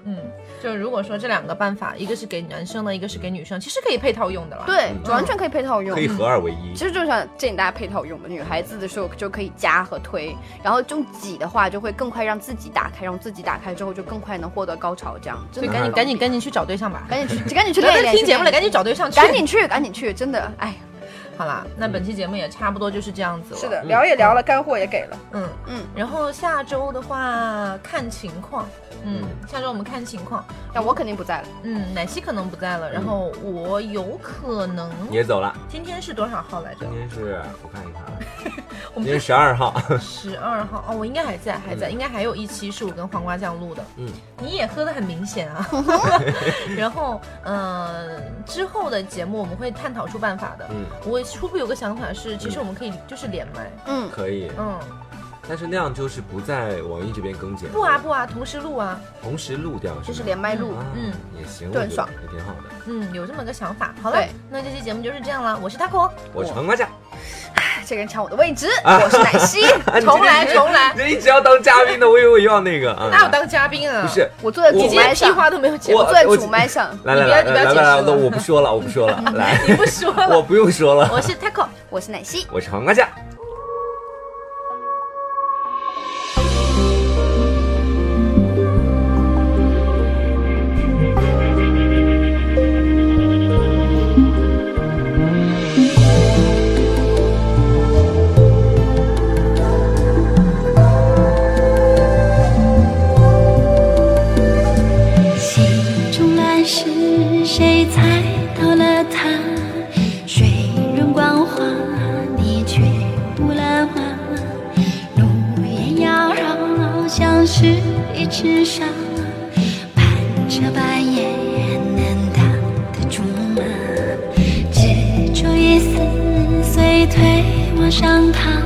嗯，就如果说这两个办法，一个是给男生的，一个是给女生，其实可以配套用的啦。，对，完全可以配套用可。以合二为一。其实就想建议大家配套用的，女孩子的时候就可以夹和推，然后用挤的话就会更快让自己打开，让自己打开之后就更快能获得高潮，这样真的所以赶紧赶紧赶紧去找对象吧。赶紧去赶紧去不要练练，听节目了，赶紧找对象去。赶紧去赶紧去，真的哎，好啦，那本期节目也差不多就是这样子了。是的，聊也聊了，干货也给了，嗯。嗯，然后下周的话看情况，嗯，下周我们看情况。那我肯定不在了，嗯，奶昔可能不在了，然后我有可能也走了。今天是多少号来着？今？天是我看一看啊，我们今天十二号。十二号哦，我应该还在，还在，应该还有一期是我跟黄瓜酱录的。嗯，你也喝的很明显啊。然后，嗯、之后的节目我们会探讨出办法的。嗯，我初步有个想法是，其实我们可以就是连麦。嗯，可以，嗯，但是那样就是不在网易这边更节目，不啊不啊，同时录啊。同时录掉就是连麦录，啊嗯也行，就很爽也挺好的。嗯，有这么个想法。好了，那这期节目就是这样了。我是 taco，我是黄瓜酱，这个人抢我的位置，啊我是奶昔，重来重来。你一直要当嘉宾的，我以为我又要那个啊。哪有当嘉宾啊？不是，我坐在主麦上，都没有讲我。坐在主麦上，来来你不要你不要来来来来，解释了我不说了，我不说了，来，你不说了，我不用说了，我是 taco。我是奶昔。我是黄瓜酱。这半夜仍难挡得住吗？只求一丝碎退往上爬。